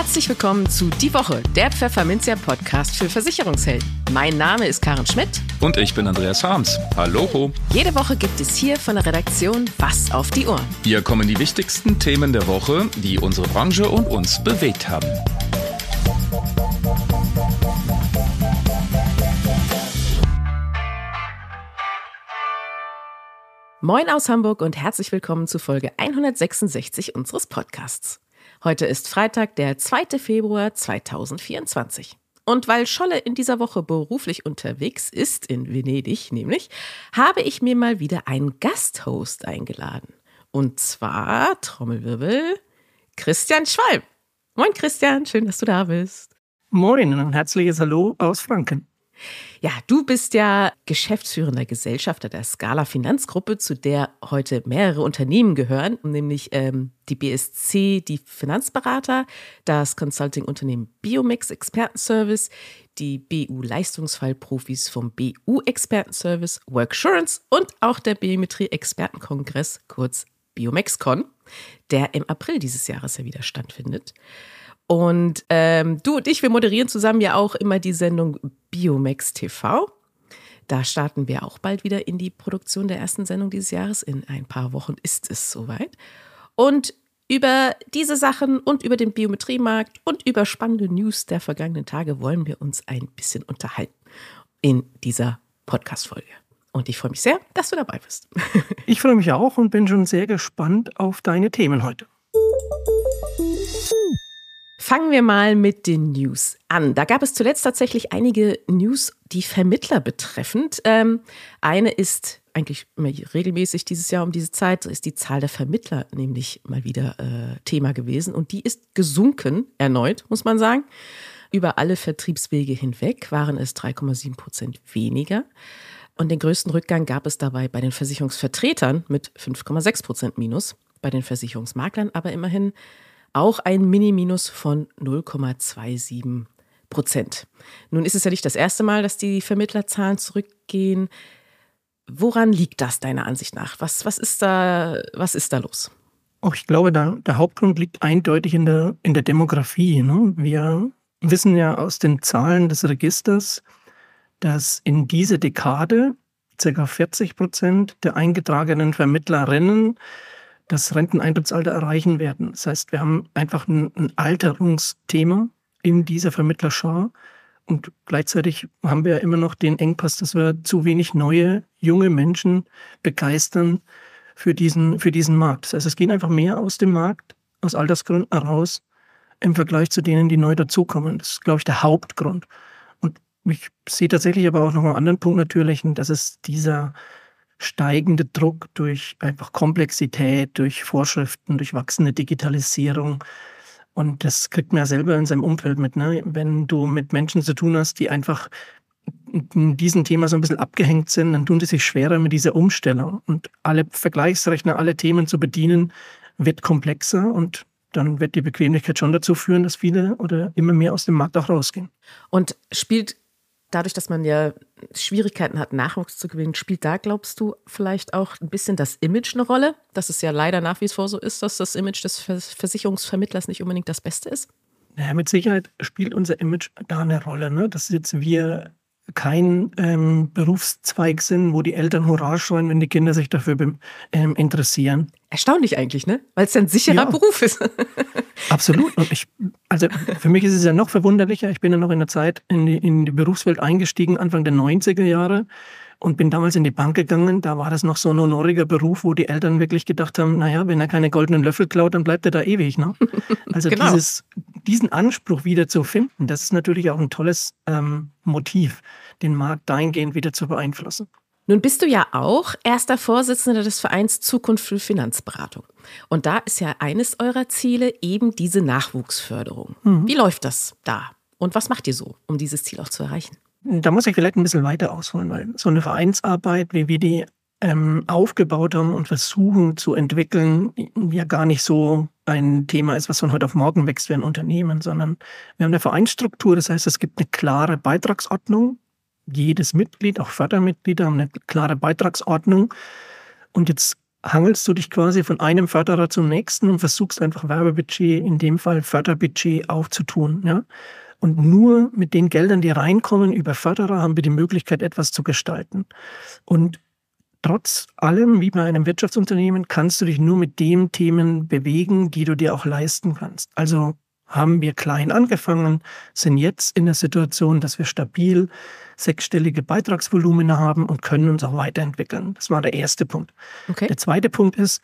Herzlich willkommen zu Die Woche, der Pfefferminzia Podcast für Versicherungshelden. Mein Name ist Karen Schmidt. Und ich bin Andreas Harms. Hallo. Jede Woche gibt es hier von der Redaktion Was auf die Ohren. Hier kommen die wichtigsten Themen der Woche, die unsere Branche und uns bewegt haben. Moin aus Hamburg und herzlich willkommen zu Folge 166 unseres Podcasts. Heute ist Freitag, der 2. Februar 2024. Und weil Scholle in dieser Woche beruflich unterwegs ist, in Venedig nämlich, habe ich mir mal wieder einen Gasthost eingeladen. Und zwar, Trommelwirbel, Christian Schwalb. Moin Christian, schön, dass du da bist. Moin und ein herzliches Hallo aus Franken. Ja, du bist ja geschäftsführender Gesellschafter der Scala Finanzgruppe, zu der heute mehrere Unternehmen gehören, nämlich ähm, die BSC, die Finanzberater, das Consulting-Unternehmen Biomix Expertenservice, die BU Leistungsfallprofis vom BU Expertenservice, Worksurance und auch der Biometrie Expertenkongress, kurz Biomexcon, der im April dieses Jahres ja wieder stattfindet. Und ähm, du und ich, wir moderieren zusammen ja auch immer die Sendung Biomax TV. Da starten wir auch bald wieder in die Produktion der ersten Sendung dieses Jahres. In ein paar Wochen ist es soweit. Und über diese Sachen und über den Biometriemarkt und über spannende News der vergangenen Tage wollen wir uns ein bisschen unterhalten in dieser Podcast-Folge. Und ich freue mich sehr, dass du dabei bist. Ich freue mich auch und bin schon sehr gespannt auf deine Themen heute. Fangen wir mal mit den News an. Da gab es zuletzt tatsächlich einige News, die Vermittler betreffend. Ähm, eine ist eigentlich regelmäßig dieses Jahr um diese Zeit, ist die Zahl der Vermittler nämlich mal wieder äh, Thema gewesen. Und die ist gesunken, erneut, muss man sagen. Über alle Vertriebswege hinweg waren es 3,7 Prozent weniger. Und den größten Rückgang gab es dabei bei den Versicherungsvertretern mit 5,6 Prozent Minus, bei den Versicherungsmaklern aber immerhin auch ein Mini-Minus von 0,27 Prozent. Nun ist es ja nicht das erste Mal, dass die Vermittlerzahlen zurückgehen. Woran liegt das deiner Ansicht nach? Was, was, ist, da, was ist da los? Auch ich glaube, da, der Hauptgrund liegt eindeutig in der, in der Demografie. Ne? Wir wissen ja aus den Zahlen des Registers, dass in dieser Dekade ca. 40 Prozent der eingetragenen Vermittlerinnen das Renteneintrittsalter erreichen werden. Das heißt, wir haben einfach ein, ein Alterungsthema in dieser Vermittlerschar. Und gleichzeitig haben wir immer noch den Engpass, dass wir zu wenig neue, junge Menschen begeistern für diesen, für diesen Markt. Das heißt, es gehen einfach mehr aus dem Markt, aus Altersgründen heraus, im Vergleich zu denen, die neu dazukommen. Das ist, glaube ich, der Hauptgrund. Und ich sehe tatsächlich aber auch noch einen anderen Punkt natürlich, und das ist dieser steigende Druck durch einfach Komplexität, durch Vorschriften, durch wachsende Digitalisierung. Und das kriegt man ja selber in seinem Umfeld mit. Ne? Wenn du mit Menschen zu tun hast, die einfach in diesem Thema so ein bisschen abgehängt sind, dann tun die sich schwerer mit dieser Umstellung. Und alle Vergleichsrechner, alle Themen zu bedienen, wird komplexer und dann wird die Bequemlichkeit schon dazu führen, dass viele oder immer mehr aus dem Markt auch rausgehen. Und spielt dadurch, dass man ja Schwierigkeiten hat, Nachwuchs zu gewinnen, spielt da, glaubst du, vielleicht auch ein bisschen das Image eine Rolle? Dass es ja leider nach wie vor so ist, dass das Image des Versicherungsvermittlers nicht unbedingt das Beste ist? Ja, mit Sicherheit spielt unser Image da eine Rolle. Ne? Dass jetzt wir kein ähm, Berufszweig sind, wo die Eltern Hurra schreien, wenn die Kinder sich dafür ähm, interessieren. Erstaunlich eigentlich, ne? Weil es ein sicherer ja, Beruf ist. absolut. Und ich, also für mich ist es ja noch verwunderlicher. Ich bin ja noch in der Zeit in die, in die Berufswelt eingestiegen, Anfang der 90er Jahre und bin damals in die Bank gegangen. Da war das noch so ein honoriger Beruf, wo die Eltern wirklich gedacht haben, naja, wenn er keine goldenen Löffel klaut, dann bleibt er da ewig. Ne? Also genau. dieses, diesen Anspruch wieder zu finden, das ist natürlich auch ein tolles ähm, Motiv, den Markt dahingehend wieder zu beeinflussen. Nun bist du ja auch erster Vorsitzender des Vereins Zukunft für Finanzberatung. Und da ist ja eines eurer Ziele eben diese Nachwuchsförderung. Mhm. Wie läuft das da? Und was macht ihr so, um dieses Ziel auch zu erreichen? Da muss ich vielleicht ein bisschen weiter ausholen, weil so eine Vereinsarbeit, wie wir die ähm, aufgebaut haben und versuchen zu entwickeln, ja gar nicht so ein Thema ist, was von heute auf morgen wächst wie ein Unternehmen, sondern wir haben eine Vereinsstruktur, das heißt, es gibt eine klare Beitragsordnung. Jedes Mitglied, auch Fördermitglieder, haben eine klare Beitragsordnung. Und jetzt hangelst du dich quasi von einem Förderer zum nächsten und versuchst einfach Werbebudget, in dem Fall Förderbudget aufzutun. Ja? Und nur mit den Geldern, die reinkommen über Förderer, haben wir die Möglichkeit, etwas zu gestalten. Und trotz allem, wie bei einem Wirtschaftsunternehmen, kannst du dich nur mit den Themen bewegen, die du dir auch leisten kannst. Also haben wir klein angefangen, sind jetzt in der Situation, dass wir stabil sechsstellige Beitragsvolumina haben und können uns auch weiterentwickeln. Das war der erste Punkt. Okay. Der zweite Punkt ist,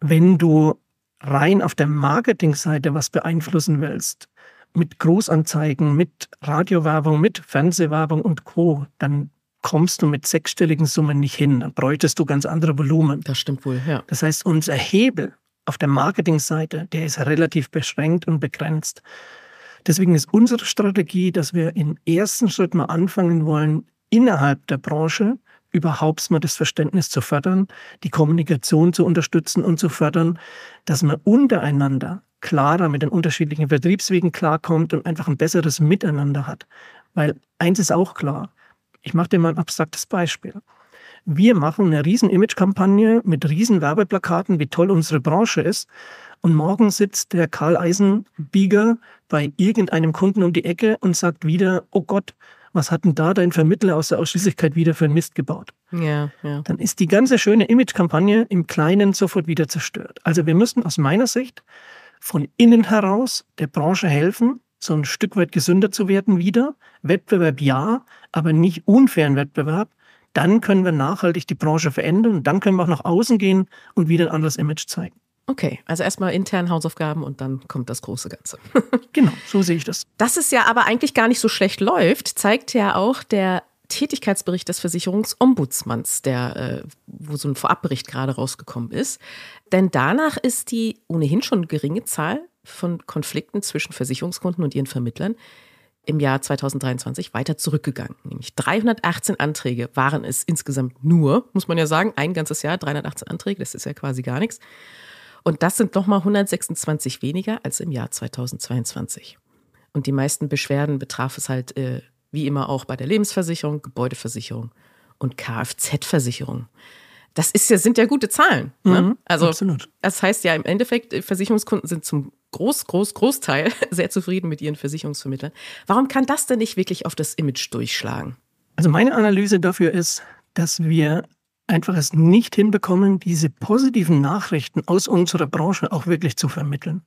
wenn du rein auf der Marketingseite was beeinflussen willst, mit Großanzeigen, mit Radiowerbung, mit Fernsehwerbung und Co., dann kommst du mit sechsstelligen Summen nicht hin. Dann bräuchtest du ganz andere Volumen. Das stimmt wohl, ja. Das heißt, unser Hebel auf der Marketingseite, der ist relativ beschränkt und begrenzt. Deswegen ist unsere Strategie, dass wir im ersten Schritt mal anfangen wollen, innerhalb der Branche überhaupt mal das Verständnis zu fördern, die Kommunikation zu unterstützen und zu fördern, dass man untereinander klarer mit den unterschiedlichen Vertriebswegen klarkommt und einfach ein besseres Miteinander hat. Weil eins ist auch klar, ich mache dir mal ein abstraktes Beispiel wir machen eine riesen Image-Kampagne mit riesen Werbeplakaten, wie toll unsere Branche ist. Und morgen sitzt der Karl Eisenbieger bei irgendeinem Kunden um die Ecke und sagt wieder, oh Gott, was hat denn da dein Vermittler aus der Ausschließlichkeit wieder für einen Mist gebaut? Ja, ja. Dann ist die ganze schöne Image-Kampagne im Kleinen sofort wieder zerstört. Also wir müssen aus meiner Sicht von innen heraus der Branche helfen, so ein Stück weit gesünder zu werden wieder. Wettbewerb ja, aber nicht unfairen Wettbewerb, dann können wir nachhaltig die Branche verändern und dann können wir auch nach außen gehen und wieder ein anderes Image zeigen. Okay, also erstmal intern Hausaufgaben und dann kommt das große Ganze. genau, so sehe ich das. Dass es ja aber eigentlich gar nicht so schlecht läuft, zeigt ja auch der Tätigkeitsbericht des Versicherungsombudsmanns, der, äh, wo so ein Vorabbericht gerade rausgekommen ist. Denn danach ist die ohnehin schon geringe Zahl von Konflikten zwischen Versicherungskunden und ihren Vermittlern im Jahr 2023 weiter zurückgegangen. Nämlich 318 Anträge waren es insgesamt nur, muss man ja sagen, ein ganzes Jahr, 318 Anträge, das ist ja quasi gar nichts. Und das sind nochmal 126 weniger als im Jahr 2022. Und die meisten Beschwerden betraf es halt, äh, wie immer auch bei der Lebensversicherung, Gebäudeversicherung und Kfz-Versicherung. Das ist ja, sind ja gute Zahlen. Ne? Mhm, also, absolut. das heißt ja im Endeffekt, Versicherungskunden sind zum Groß, Groß, Großteil sehr zufrieden mit ihren Versicherungsvermittlern. Warum kann das denn nicht wirklich auf das Image durchschlagen? Also meine Analyse dafür ist, dass wir einfach es nicht hinbekommen, diese positiven Nachrichten aus unserer Branche auch wirklich zu vermitteln.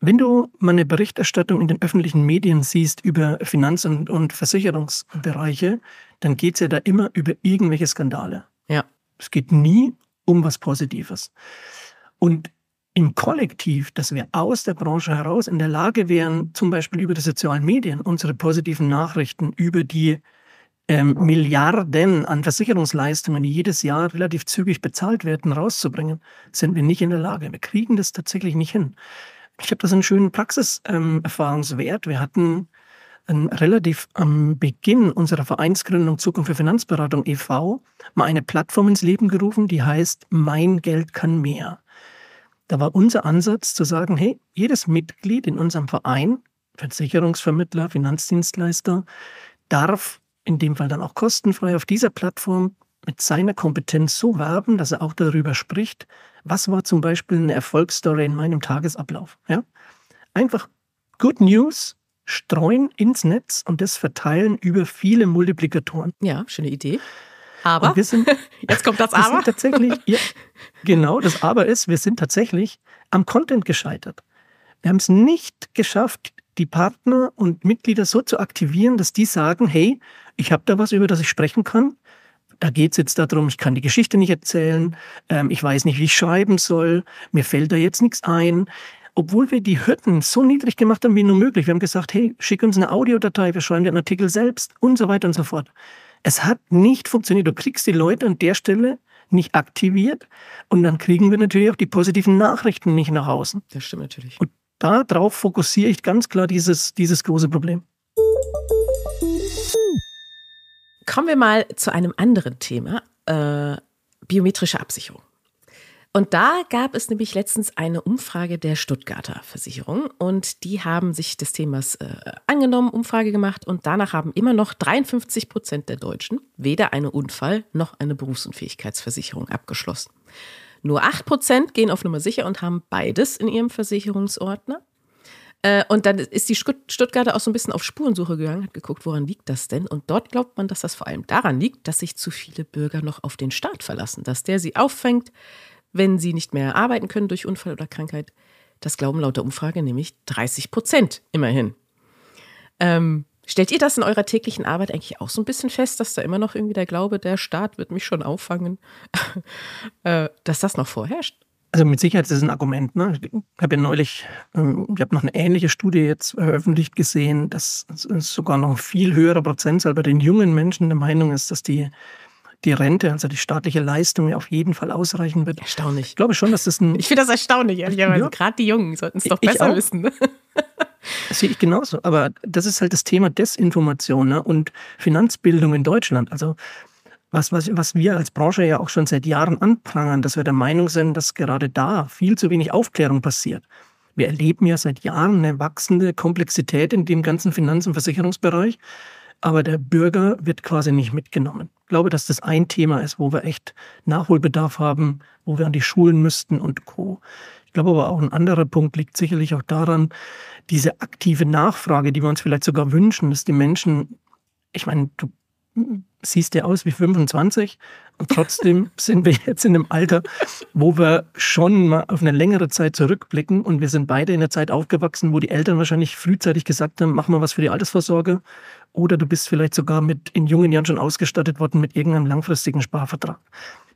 Wenn du mal eine Berichterstattung in den öffentlichen Medien siehst über Finanz- und, und Versicherungsbereiche, dann geht es ja da immer über irgendwelche Skandale. Ja. Es geht nie um was Positives. Und im Kollektiv, dass wir aus der Branche heraus in der Lage wären, zum Beispiel über die sozialen Medien unsere positiven Nachrichten über die ähm, Milliarden an Versicherungsleistungen, die jedes Jahr relativ zügig bezahlt werden, rauszubringen, sind wir nicht in der Lage. Wir kriegen das tatsächlich nicht hin. Ich habe da so einen schönen Praxiserfahrungswert. Ähm, wir hatten ähm, relativ am Beginn unserer Vereinsgründung Zukunft für Finanzberatung e.V. mal eine Plattform ins Leben gerufen, die heißt Mein Geld kann mehr. Da war unser Ansatz zu sagen, hey, jedes Mitglied in unserem Verein, Versicherungsvermittler, Finanzdienstleister, darf in dem Fall dann auch kostenfrei auf dieser Plattform mit seiner Kompetenz so werben, dass er auch darüber spricht, was war zum Beispiel eine Erfolgsstory in meinem Tagesablauf. Ja? Einfach Good News streuen ins Netz und das verteilen über viele Multiplikatoren. Ja, schöne Idee. Aber, wir sind, jetzt kommt das Aber. Wir sind tatsächlich, ja, genau, das Aber ist, wir sind tatsächlich am Content gescheitert. Wir haben es nicht geschafft, die Partner und Mitglieder so zu aktivieren, dass die sagen, hey, ich habe da was, über das ich sprechen kann. Da geht es jetzt darum, ich kann die Geschichte nicht erzählen, ähm, ich weiß nicht, wie ich schreiben soll, mir fällt da jetzt nichts ein. Obwohl wir die Hürden so niedrig gemacht haben wie nur möglich. Wir haben gesagt, hey, schick uns eine Audiodatei, wir schreiben den Artikel selbst und so weiter und so fort. Es hat nicht funktioniert. Du kriegst die Leute an der Stelle nicht aktiviert und dann kriegen wir natürlich auch die positiven Nachrichten nicht nach außen. Das stimmt natürlich. Und darauf fokussiere ich ganz klar dieses, dieses große Problem. Kommen wir mal zu einem anderen Thema, äh, biometrische Absicherung. Und da gab es nämlich letztens eine Umfrage der Stuttgarter Versicherung und die haben sich des Themas äh, angenommen, Umfrage gemacht und danach haben immer noch 53 Prozent der Deutschen weder eine Unfall- noch eine Berufsunfähigkeitsversicherung abgeschlossen. Nur 8 Prozent gehen auf Nummer sicher und haben beides in ihrem Versicherungsordner. Äh, und dann ist die Stuttgarter auch so ein bisschen auf Spurensuche gegangen, hat geguckt, woran liegt das denn? Und dort glaubt man, dass das vor allem daran liegt, dass sich zu viele Bürger noch auf den Staat verlassen, dass der sie auffängt, wenn sie nicht mehr arbeiten können durch Unfall oder Krankheit. Das glauben laut der Umfrage nämlich 30 Prozent immerhin. Ähm, stellt ihr das in eurer täglichen Arbeit eigentlich auch so ein bisschen fest, dass da immer noch irgendwie der Glaube, der Staat wird mich schon auffangen, äh, dass das noch vorherrscht? Also mit Sicherheit ist das ein Argument. Ne? Ich habe ja neulich, ähm, ich habe noch eine ähnliche Studie jetzt veröffentlicht gesehen, dass sogar noch ein viel höherer Prozentzahl bei den jungen Menschen der Meinung ist, dass die die Rente, also die staatliche Leistung, auf jeden Fall ausreichen wird. Erstaunlich. Ich glaube schon, dass das ein. Ich finde das erstaunlich, ehrlicherweise. Ja. Gerade die Jungen sollten es doch besser auch. wissen. Das sehe ich genauso. Aber das ist halt das Thema Desinformation ne? und Finanzbildung in Deutschland. Also was, was, was wir als Branche ja auch schon seit Jahren anprangern, dass wir der Meinung sind, dass gerade da viel zu wenig Aufklärung passiert. Wir erleben ja seit Jahren eine wachsende Komplexität in dem ganzen Finanz- und Versicherungsbereich aber der Bürger wird quasi nicht mitgenommen. Ich glaube, dass das ein Thema ist, wo wir echt Nachholbedarf haben, wo wir an die Schulen müssten und Co. Ich glaube aber auch ein anderer Punkt liegt sicherlich auch daran, diese aktive Nachfrage, die wir uns vielleicht sogar wünschen, dass die Menschen, ich meine, du siehst ja aus wie 25 und trotzdem sind wir jetzt in einem Alter, wo wir schon mal auf eine längere Zeit zurückblicken und wir sind beide in der Zeit aufgewachsen, wo die Eltern wahrscheinlich frühzeitig gesagt haben, mach mal was für die Altersvorsorge oder du bist vielleicht sogar mit in jungen Jahren schon ausgestattet worden mit irgendeinem langfristigen Sparvertrag.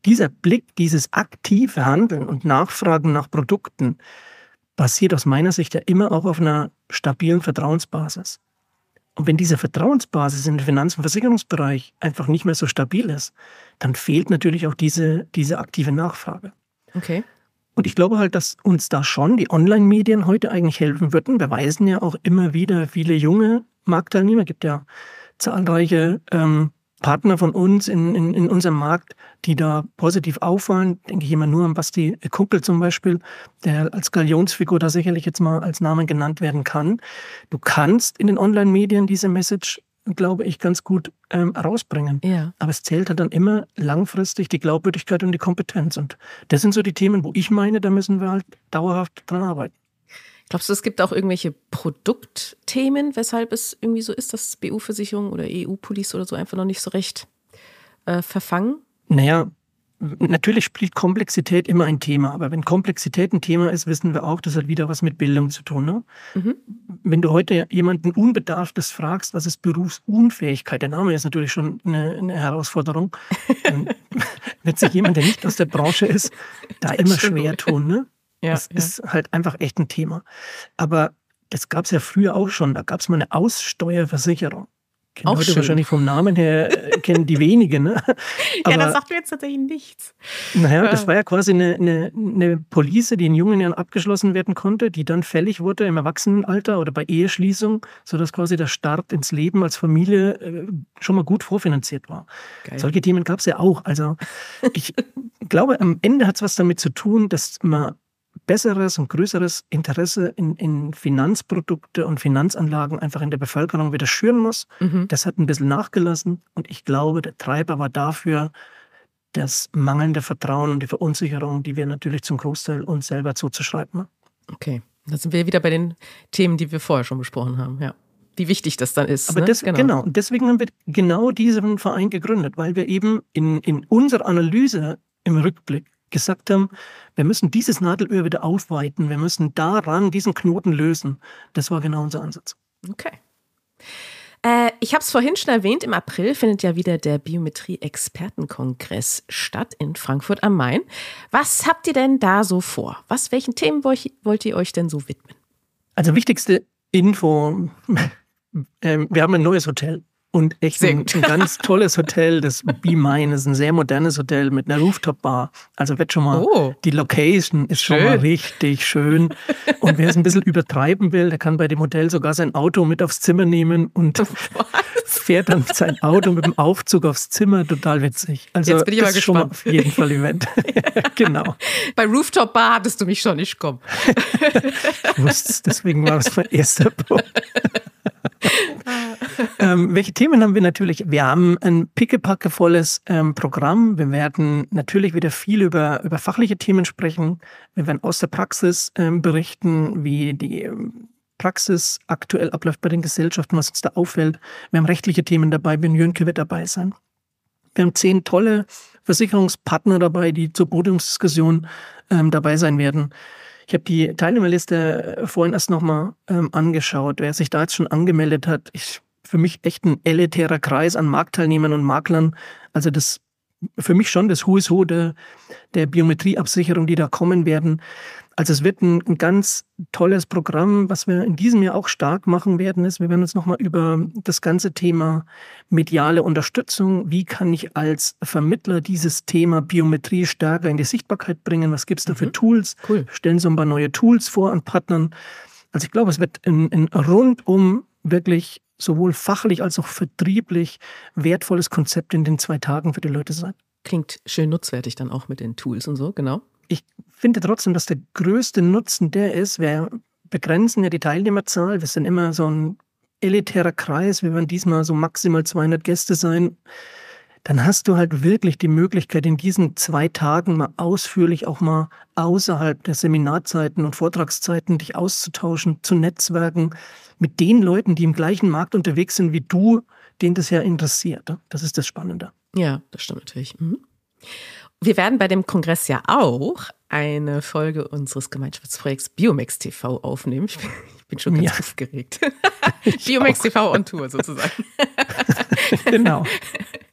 Dieser Blick, dieses aktive Handeln und Nachfragen nach Produkten basiert aus meiner Sicht ja immer auch auf einer stabilen Vertrauensbasis. Und wenn diese Vertrauensbasis im Finanz- und Versicherungsbereich einfach nicht mehr so stabil ist, dann fehlt natürlich auch diese, diese aktive Nachfrage. Okay. Und ich glaube halt, dass uns da schon die Online-Medien heute eigentlich helfen würden. Wir weisen ja auch immer wieder viele junge Marktteilnehmer. Es gibt ja zahlreiche ähm, Partner von uns in, in, in unserem Markt, die da positiv auffallen. Denke ich immer nur an Basti Kumpel zum Beispiel, der als Galionsfigur da sicherlich jetzt mal als Name genannt werden kann. Du kannst in den Online-Medien diese Message, glaube ich, ganz gut ähm, rausbringen. Ja. Aber es zählt halt dann immer langfristig die Glaubwürdigkeit und die Kompetenz. Und das sind so die Themen, wo ich meine, da müssen wir halt dauerhaft dran arbeiten. Glaubst du, es gibt auch irgendwelche Produktthemen, weshalb es irgendwie so ist, dass BU-Versicherung oder EU-Police oder so einfach noch nicht so recht äh, verfangen? Naja, natürlich spielt Komplexität immer ein Thema, aber wenn Komplexität ein Thema ist, wissen wir auch, das hat wieder was mit Bildung zu tun. Ne? Mhm. Wenn du heute jemanden Unbedarftes fragst, was ist Berufsunfähigkeit, der Name ist natürlich schon eine, eine Herausforderung, dann wird sich jemand, der nicht aus der Branche ist, da immer schwer tun. Ne? Ja, das ja. ist halt einfach echt ein Thema. Aber das gab es ja früher auch schon. Da gab es mal eine Aussteuerversicherung. Kennen auch schön. wahrscheinlich vom Namen her, äh, kennen die wenigen. Ne? ja, das sagt mir jetzt tatsächlich nichts. Naja, ja. das war ja quasi eine, eine, eine Police, die in jungen Jahren abgeschlossen werden konnte, die dann fällig wurde im Erwachsenenalter oder bei Eheschließung, sodass quasi der Start ins Leben als Familie äh, schon mal gut vorfinanziert war. Geil. Solche Themen gab es ja auch. Also ich glaube, am Ende hat es was damit zu tun, dass man besseres und größeres Interesse in, in Finanzprodukte und Finanzanlagen einfach in der Bevölkerung wieder schüren muss. Mhm. Das hat ein bisschen nachgelassen und ich glaube, der Treiber war dafür das mangelnde Vertrauen und die Verunsicherung, die wir natürlich zum Großteil uns selber zuzuschreiben. Okay, da sind wir wieder bei den Themen, die wir vorher schon besprochen haben, ja. Wie wichtig das dann ist. Aber ne? das, genau. genau. Deswegen haben wir genau diesen Verein gegründet, weil wir eben in, in unserer Analyse im Rückblick gesagt haben, wir müssen dieses Nadelöhr wieder aufweiten, wir müssen daran diesen Knoten lösen. Das war genau unser Ansatz. Okay. Äh, ich habe es vorhin schon erwähnt, im April findet ja wieder der Biometrie-Expertenkongress statt in Frankfurt am Main. Was habt ihr denn da so vor? Was, welchen Themen wollt, ihr euch denn so widmen? Also wichtigste Info, äh, wir haben ein neues Hotel. Und echt ein, ein, ganz tolles Hotel. Das Be Mine ist ein sehr modernes Hotel mit einer Rooftop-Bar. Also wird schon mal, oh. die Location ist schön. schon mal richtig schön. Und wer es ein bisschen übertreiben will, der kann bei dem Hotel sogar sein Auto mit aufs Zimmer nehmen und fährt dann sein Auto mit dem Aufzug aufs Zimmer. Total witzig. Also Jetzt bin ich mal gespannt. Schon mal auf jeden Fall Event. genau. Bei Rooftop Bar hattest du mich schon nicht kommen. ich wusste es, deswegen war das mein erster Punkt. Ähm, welche Themen haben wir natürlich? Wir haben ein pickepackevolles ähm, Programm. Wir werden natürlich wieder viel über, über fachliche Themen sprechen. Wir werden aus der Praxis ähm, berichten, wie die ähm, Praxis aktuell abläuft bei den Gesellschaften, was uns da auffällt. Wir haben rechtliche Themen dabei. Ben Jönke wird dabei sein. Wir haben zehn tolle Versicherungspartner dabei, die zur Podiumsdiskussion ähm, dabei sein werden. Ich habe die Teilnehmerliste vorhin erst nochmal ähm, angeschaut. Wer sich da jetzt schon angemeldet hat, ich, für mich echt ein elitärer Kreis an Marktteilnehmern und Maklern. Also das für mich schon das Who is Who der, der Biometrieabsicherung, die da kommen werden. Also es wird ein, ein, ganz tolles Programm, was wir in diesem Jahr auch stark machen werden, ist, wir werden uns nochmal über das ganze Thema mediale Unterstützung, wie kann ich als Vermittler dieses Thema Biometrie stärker in die Sichtbarkeit bringen, was gibt es da für mhm. Tools, cool. stellen so ein paar neue Tools vor an Partnern. Also ich glaube, es wird ein, ein rundum wirklich sowohl fachlich als auch vertrieblich wertvolles Konzept in den zwei Tagen für die Leute sein. Klingt schön nutzwertig dann auch mit den Tools und so, genau. Ich finde trotzdem, dass der größte Nutzen der ist, wir begrenzen ja die Teilnehmerzahl, wir sind immer so ein elitärer Kreis, wir werden diesmal so maximal 200 Gäste sein dann hast du halt wirklich die Möglichkeit, in diesen zwei Tagen mal ausführlich auch mal außerhalb der Seminarzeiten und Vortragszeiten dich auszutauschen, zu netzwerken mit den Leuten, die im gleichen Markt unterwegs sind wie du, denen das ja interessiert. Das ist das Spannende. Ja, das stimmt natürlich. Mhm. Wir werden bei dem Kongress ja auch eine Folge unseres Gemeinschaftsprojekts Biomex TV aufnehmen. Ich bin, ich bin schon ganz ja. aufgeregt. Biomex TV on Tour sozusagen. genau.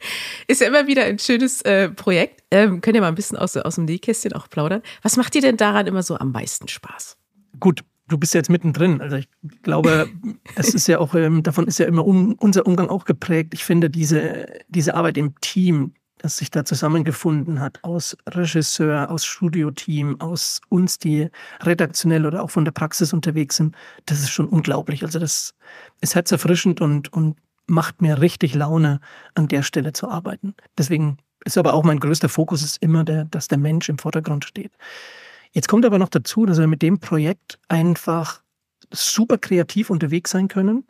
Ist ja immer wieder ein schönes äh, Projekt. Ähm, könnt ihr mal ein bisschen aus, aus dem Nähkästchen auch plaudern. Was macht dir denn daran immer so am meisten Spaß? Gut, du bist jetzt mittendrin. Also ich glaube, es ist ja auch, ähm, davon ist ja immer um, unser Umgang auch geprägt. Ich finde diese, diese Arbeit im Team, das sich da zusammengefunden hat, aus Regisseur, aus Studioteam, aus uns, die redaktionell oder auch von der Praxis unterwegs sind, das ist schon unglaublich. Also das ist herzerfrischend und, und macht mir richtig Laune, an der Stelle zu arbeiten. Deswegen ist aber auch mein größter Fokus ist immer, der, dass der Mensch im Vordergrund steht. Jetzt kommt aber noch dazu, dass wir mit dem Projekt einfach super kreativ unterwegs sein können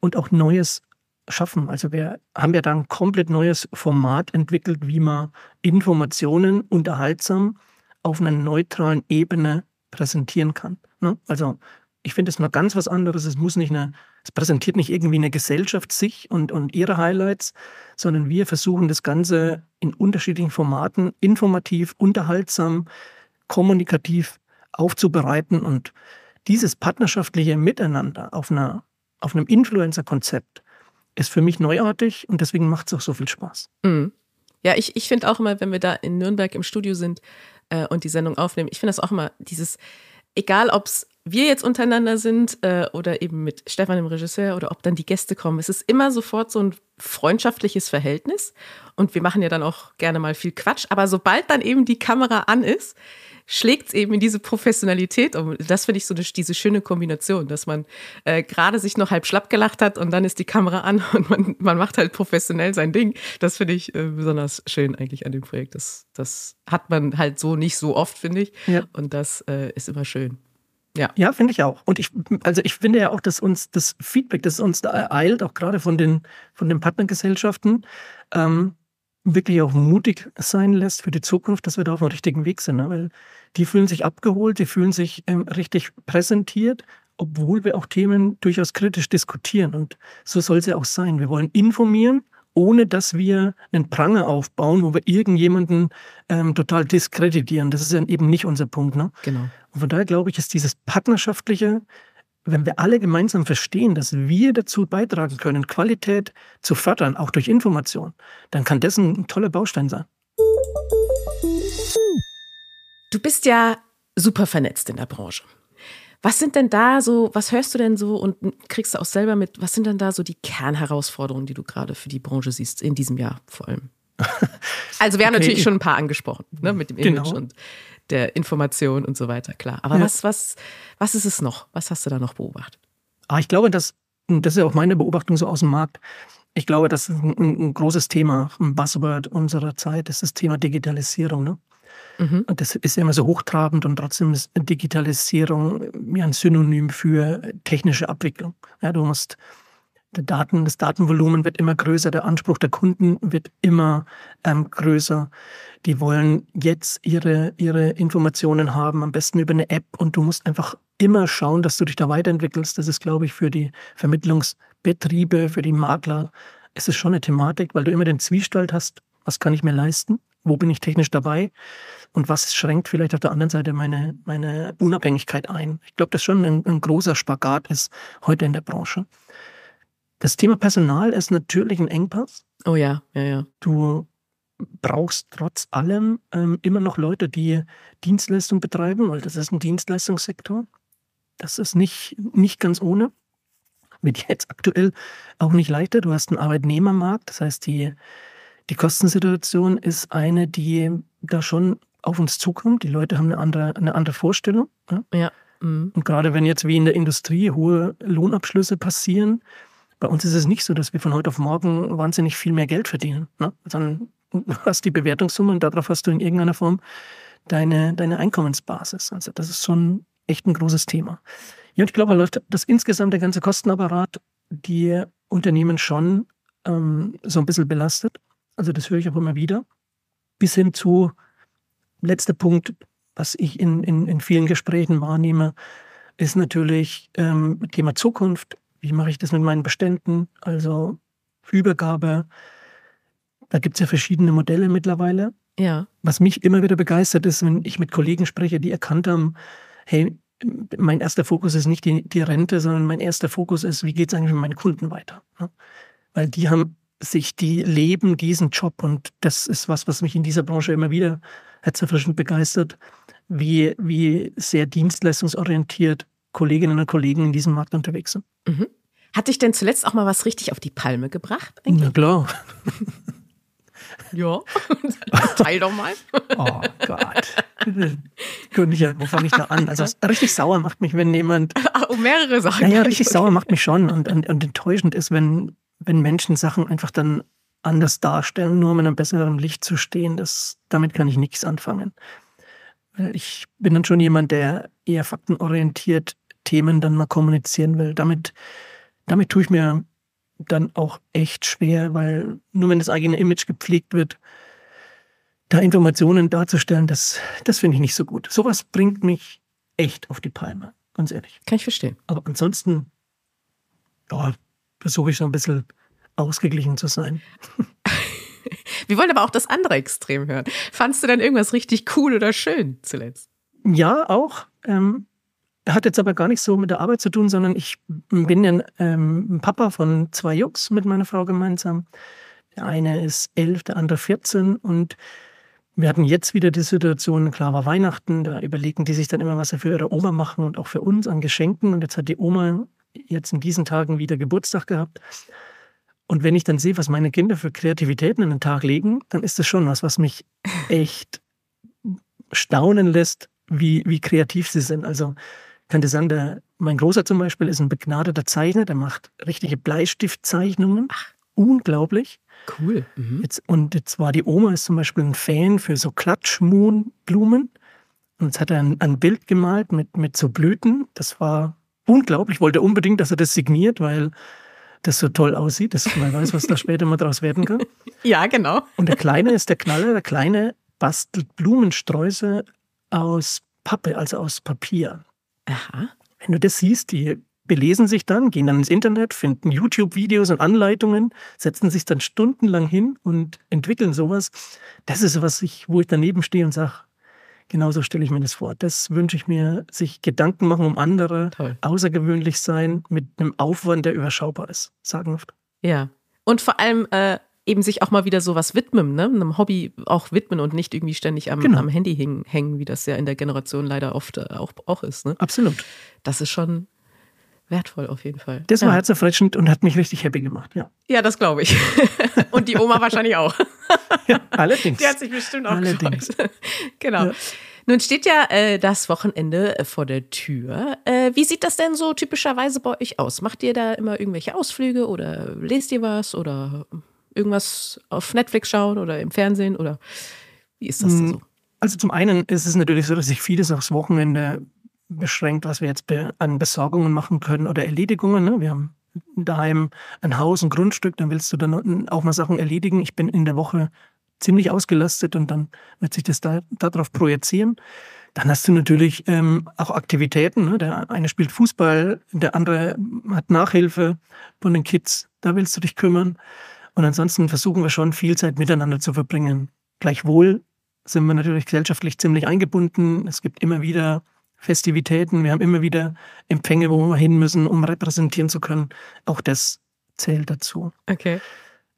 und auch Neues schaffen. Also wir haben ja da ein komplett neues Format entwickelt, wie man Informationen unterhaltsam auf einer neutralen Ebene präsentieren kann. Ne? Also ich finde es noch ganz was anderes. Es muss nicht eine, es präsentiert nicht irgendwie eine Gesellschaft sich und, und ihre Highlights, sondern wir versuchen das Ganze in unterschiedlichen Formaten informativ, unterhaltsam, kommunikativ aufzubereiten und dieses partnerschaftliche Miteinander auf, einer, auf einem Influencer-Konzept ist für mich neuartig und deswegen macht es auch so viel Spaß. Mhm. Ja, ich, ich finde auch immer, wenn wir da in Nürnberg im Studio sind äh, und die Sendung aufnehmen, ich finde das auch immer dieses, egal ob es wir jetzt untereinander sind äh, oder eben mit Stefan, dem Regisseur, oder ob dann die Gäste kommen. Es ist immer sofort so ein freundschaftliches Verhältnis. Und wir machen ja dann auch gerne mal viel Quatsch. Aber sobald dann eben die Kamera an ist, schlägt es eben in diese Professionalität um. Das finde ich so eine, diese schöne Kombination, dass man äh, gerade sich noch halb schlapp gelacht hat und dann ist die Kamera an und man, man macht halt professionell sein Ding. Das finde ich äh, besonders schön eigentlich an dem Projekt. Das, das hat man halt so nicht so oft, finde ich. Ja. Und das äh, ist immer schön. Ja, ja finde ich auch. Und ich, also ich finde ja auch, dass uns das Feedback, das uns da ereilt, auch gerade von den, von den Partnergesellschaften, ähm, wirklich auch mutig sein lässt für die Zukunft, dass wir da auf dem richtigen Weg sind. Ne? Weil die fühlen sich abgeholt, die fühlen sich ähm, richtig präsentiert, obwohl wir auch Themen durchaus kritisch diskutieren. Und so soll es ja auch sein. Wir wollen informieren ohne dass wir einen Pranger aufbauen, wo wir irgendjemanden ähm, total diskreditieren. Das ist ja eben nicht unser Punkt. Ne? Genau. Und von daher glaube ich, ist dieses partnerschaftliche, wenn wir alle gemeinsam verstehen, dass wir dazu beitragen können, Qualität zu fördern, auch durch Information, dann kann das ein toller Baustein sein. Du bist ja super vernetzt in der Branche. Was sind denn da so, was hörst du denn so und kriegst du auch selber mit, was sind denn da so die Kernherausforderungen, die du gerade für die Branche siehst, in diesem Jahr vor allem? Also wir haben okay. natürlich schon ein paar angesprochen, ne, mit dem Image genau. und der Information und so weiter, klar. Aber ja. was, was, was ist es noch? Was hast du da noch beobachtet? Ah, ich glaube, dass, das ist ja auch meine Beobachtung so aus dem Markt, ich glaube, das ist ein, ein großes Thema, ein Buzzword unserer Zeit, das ist das Thema Digitalisierung. Ne? Mhm. Und das ist immer so hochtrabend und trotzdem ist Digitalisierung ja ein Synonym für technische Abwicklung. Ja, du musst Daten, das Datenvolumen wird immer größer, der Anspruch der Kunden wird immer ähm, größer. Die wollen jetzt ihre, ihre Informationen haben, am besten über eine App und du musst einfach immer schauen, dass du dich da weiterentwickelst. Das ist, glaube ich, für die Vermittlungsbetriebe, für die Makler, ist es schon eine Thematik, weil du immer den Zwiespalt hast, was kann ich mir leisten, wo bin ich technisch dabei und was schränkt vielleicht auf der anderen Seite meine, meine Unabhängigkeit ein. Ich glaube, das schon ein, ein großer Spagat ist heute in der Branche. Das Thema Personal ist natürlich ein Engpass. Oh ja, ja, ja. Du brauchst trotz allem ähm, immer noch Leute, die Dienstleistung betreiben, weil das ist ein Dienstleistungssektor. Das ist nicht, nicht ganz ohne. Wird jetzt aktuell auch nicht leichter. Du hast einen Arbeitnehmermarkt, das heißt, die, die Kostensituation ist eine, die da schon auf uns zukommt. Die Leute haben eine andere, eine andere Vorstellung. Ja. ja. Mhm. Und gerade wenn jetzt wie in der Industrie hohe Lohnabschlüsse passieren, bei uns ist es nicht so, dass wir von heute auf morgen wahnsinnig viel mehr Geld verdienen. Ne? Sondern du hast die Bewertungssumme und darauf hast du in irgendeiner Form deine, deine Einkommensbasis. Also das ist schon echt ein großes Thema. Ja, und ich glaube, läuft das insgesamt der ganze Kostenapparat die Unternehmen schon ähm, so ein bisschen belastet. Also das höre ich auch immer wieder. Bis hin zu, letzter Punkt, was ich in, in, in vielen Gesprächen wahrnehme, ist natürlich ähm, Thema Zukunft. Wie mache ich das mit meinen Beständen? Also Übergabe. Da gibt es ja verschiedene Modelle mittlerweile. Ja. Was mich immer wieder begeistert ist, wenn ich mit Kollegen spreche, die erkannt haben, hey, mein erster Fokus ist nicht die, die Rente, sondern mein erster Fokus ist, wie geht es eigentlich mit meinen Kunden weiter? Ne? Weil die haben sich, die leben diesen Job und das ist was, was mich in dieser Branche immer wieder herzerfrischend begeistert, wie, wie sehr dienstleistungsorientiert Kolleginnen und Kollegen in diesem Markt unterwegs sind. Mhm. Hat dich denn zuletzt auch mal was richtig auf die Palme gebracht? Eigentlich? Na klar. ja, teil doch mal. oh Gott. wo fange ich da an? Also richtig sauer macht mich, wenn jemand. Um mehrere Sachen. Naja, richtig sauer macht mich schon. Und, und, und enttäuschend ist, wenn, wenn Menschen Sachen einfach dann anders darstellen, nur um in einem besseren Licht zu stehen. Das, damit kann ich nichts anfangen. Ich bin dann schon jemand, der eher faktenorientiert Themen dann mal kommunizieren will. Damit, damit tue ich mir dann auch echt schwer, weil nur wenn das eigene Image gepflegt wird, da Informationen darzustellen, das, das finde ich nicht so gut. Sowas bringt mich echt auf die Palme, ganz ehrlich. Kann ich verstehen. Aber ansonsten, ja, versuche ich so ein bisschen ausgeglichen zu sein. Wir wollen aber auch das andere Extrem hören. Fandst du dann irgendwas richtig cool oder schön zuletzt? Ja, auch. Ähm, hat jetzt aber gar nicht so mit der Arbeit zu tun, sondern ich bin ja ähm, Papa von zwei Jungs mit meiner Frau gemeinsam. Der eine ist elf, der andere 14 und wir hatten jetzt wieder die Situation, klar war Weihnachten, da überlegen die sich dann immer, was sie für ihre Oma machen und auch für uns an Geschenken. Und jetzt hat die Oma jetzt in diesen Tagen wieder Geburtstag gehabt. Und wenn ich dann sehe, was meine Kinder für Kreativitäten an den Tag legen, dann ist das schon was, was mich echt staunen lässt, wie, wie kreativ sie sind. Also könnte sagen, der, mein Großer zum Beispiel ist ein begnadeter Zeichner, der macht richtige Bleistiftzeichnungen. Ach. Unglaublich. Cool. Mhm. Jetzt, und jetzt war die Oma ist zum Beispiel ein Fan für so Klatschmohnblumen. Und jetzt hat er ein, ein Bild gemalt mit, mit so Blüten. Das war unglaublich. Ich wollte unbedingt, dass er das signiert, weil das so toll aussieht, dass man weiß, was da später mal draus werden kann. Ja, genau. Und der Kleine ist der Knaller. Der Kleine bastelt Blumensträuße aus Pappe, also aus Papier. Aha. Wenn du das siehst, die belesen sich dann, gehen dann ins Internet, finden YouTube-Videos und Anleitungen, setzen sich dann stundenlang hin und entwickeln sowas. Das ist was ich, wo ich daneben stehe und sage, genauso stelle ich mir das vor. Das wünsche ich mir, sich Gedanken machen um andere, Toll. außergewöhnlich sein, mit einem Aufwand, der überschaubar ist, sagenhaft. Ja. Und vor allem äh, eben sich auch mal wieder sowas widmen, ne? einem Hobby auch widmen und nicht irgendwie ständig am, genau. am Handy hängen, hängen, wie das ja in der Generation leider oft äh, auch, auch ist. Ne? Absolut. Das ist schon wertvoll auf jeden Fall. Das war ja. herzerfrischend und hat mich richtig happy gemacht, ja. Ja, das glaube ich. und die Oma wahrscheinlich auch. Ja, allerdings. Die hat sich bestimmt auch allerdings. gefreut. genau. Ja. Nun steht ja äh, das Wochenende äh, vor der Tür. Äh, wie sieht das denn so typischerweise bei euch aus? Macht ihr da immer irgendwelche Ausflüge oder lest ihr was oder irgendwas auf Netflix schauen oder im Fernsehen oder wie ist das hm, so? Also zum einen ist es natürlich so, dass sich vieles aufs Wochenende beschränkt, was wir jetzt an Besorgungen machen können oder Erledigungen. Ne? Wir haben daheim ein Haus, ein Grundstück, dann willst du dann auch mal Sachen erledigen. Ich bin in der Woche ziemlich ausgelastet und dann wird sich das da, darauf projizieren. Dann hast du natürlich ähm, auch Aktivitäten. Ne? Der eine spielt Fußball, der andere hat Nachhilfe von den Kids. Da willst du dich kümmern. Und ansonsten versuchen wir schon viel Zeit miteinander zu verbringen. Gleichwohl sind wir natürlich gesellschaftlich ziemlich eingebunden. Es gibt immer wieder Festivitäten, wir haben immer wieder Empfänge, wo wir hin müssen, um repräsentieren zu können. Auch das zählt dazu. Okay.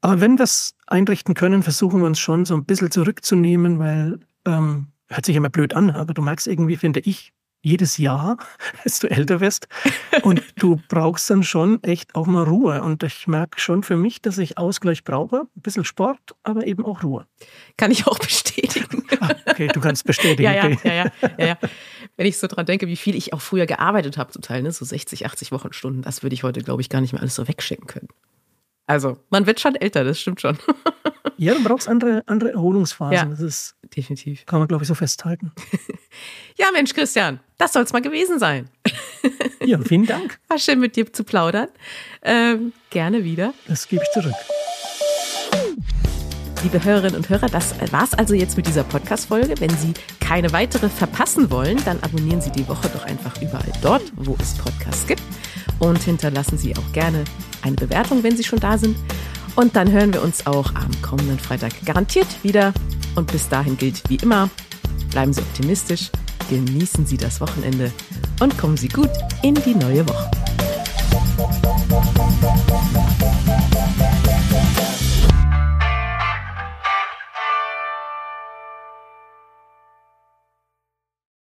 Aber wenn wir es einrichten können, versuchen wir uns schon so ein bisschen zurückzunehmen, weil ähm, hört sich immer blöd an, aber du merkst irgendwie, finde ich, jedes Jahr, als du älter wirst. Und du brauchst dann schon echt auch mal Ruhe. Und ich merke schon für mich, dass ich Ausgleich brauche. Ein bisschen Sport, aber eben auch Ruhe. Kann ich auch bestätigen. Ah, okay, du kannst bestätigen. ja, ja, okay. ja, ja, ja, ja, Wenn ich so dran denke, wie viel ich auch früher gearbeitet habe, zum Teil, ne? so 60, 80 Wochenstunden, das würde ich heute, glaube ich, gar nicht mehr alles so wegschicken können. Also, man wird schon älter, das stimmt schon. Ja, du brauchst andere, andere Erholungsphasen. Ja, das ist, definitiv. Kann man, glaube ich, so festhalten. ja, Mensch, Christian, das soll es mal gewesen sein. ja, vielen Dank. War schön, mit dir zu plaudern. Ähm, gerne wieder. Das gebe ich zurück. Liebe Hörerinnen und Hörer, das war's also jetzt mit dieser Podcast-Folge. Wenn Sie keine weitere verpassen wollen, dann abonnieren Sie die Woche doch einfach überall dort, wo es Podcasts gibt. Und hinterlassen Sie auch gerne eine Bewertung, wenn Sie schon da sind. Und dann hören wir uns auch am kommenden Freitag garantiert wieder. Und bis dahin gilt wie immer, bleiben Sie optimistisch, genießen Sie das Wochenende und kommen Sie gut in die neue Woche.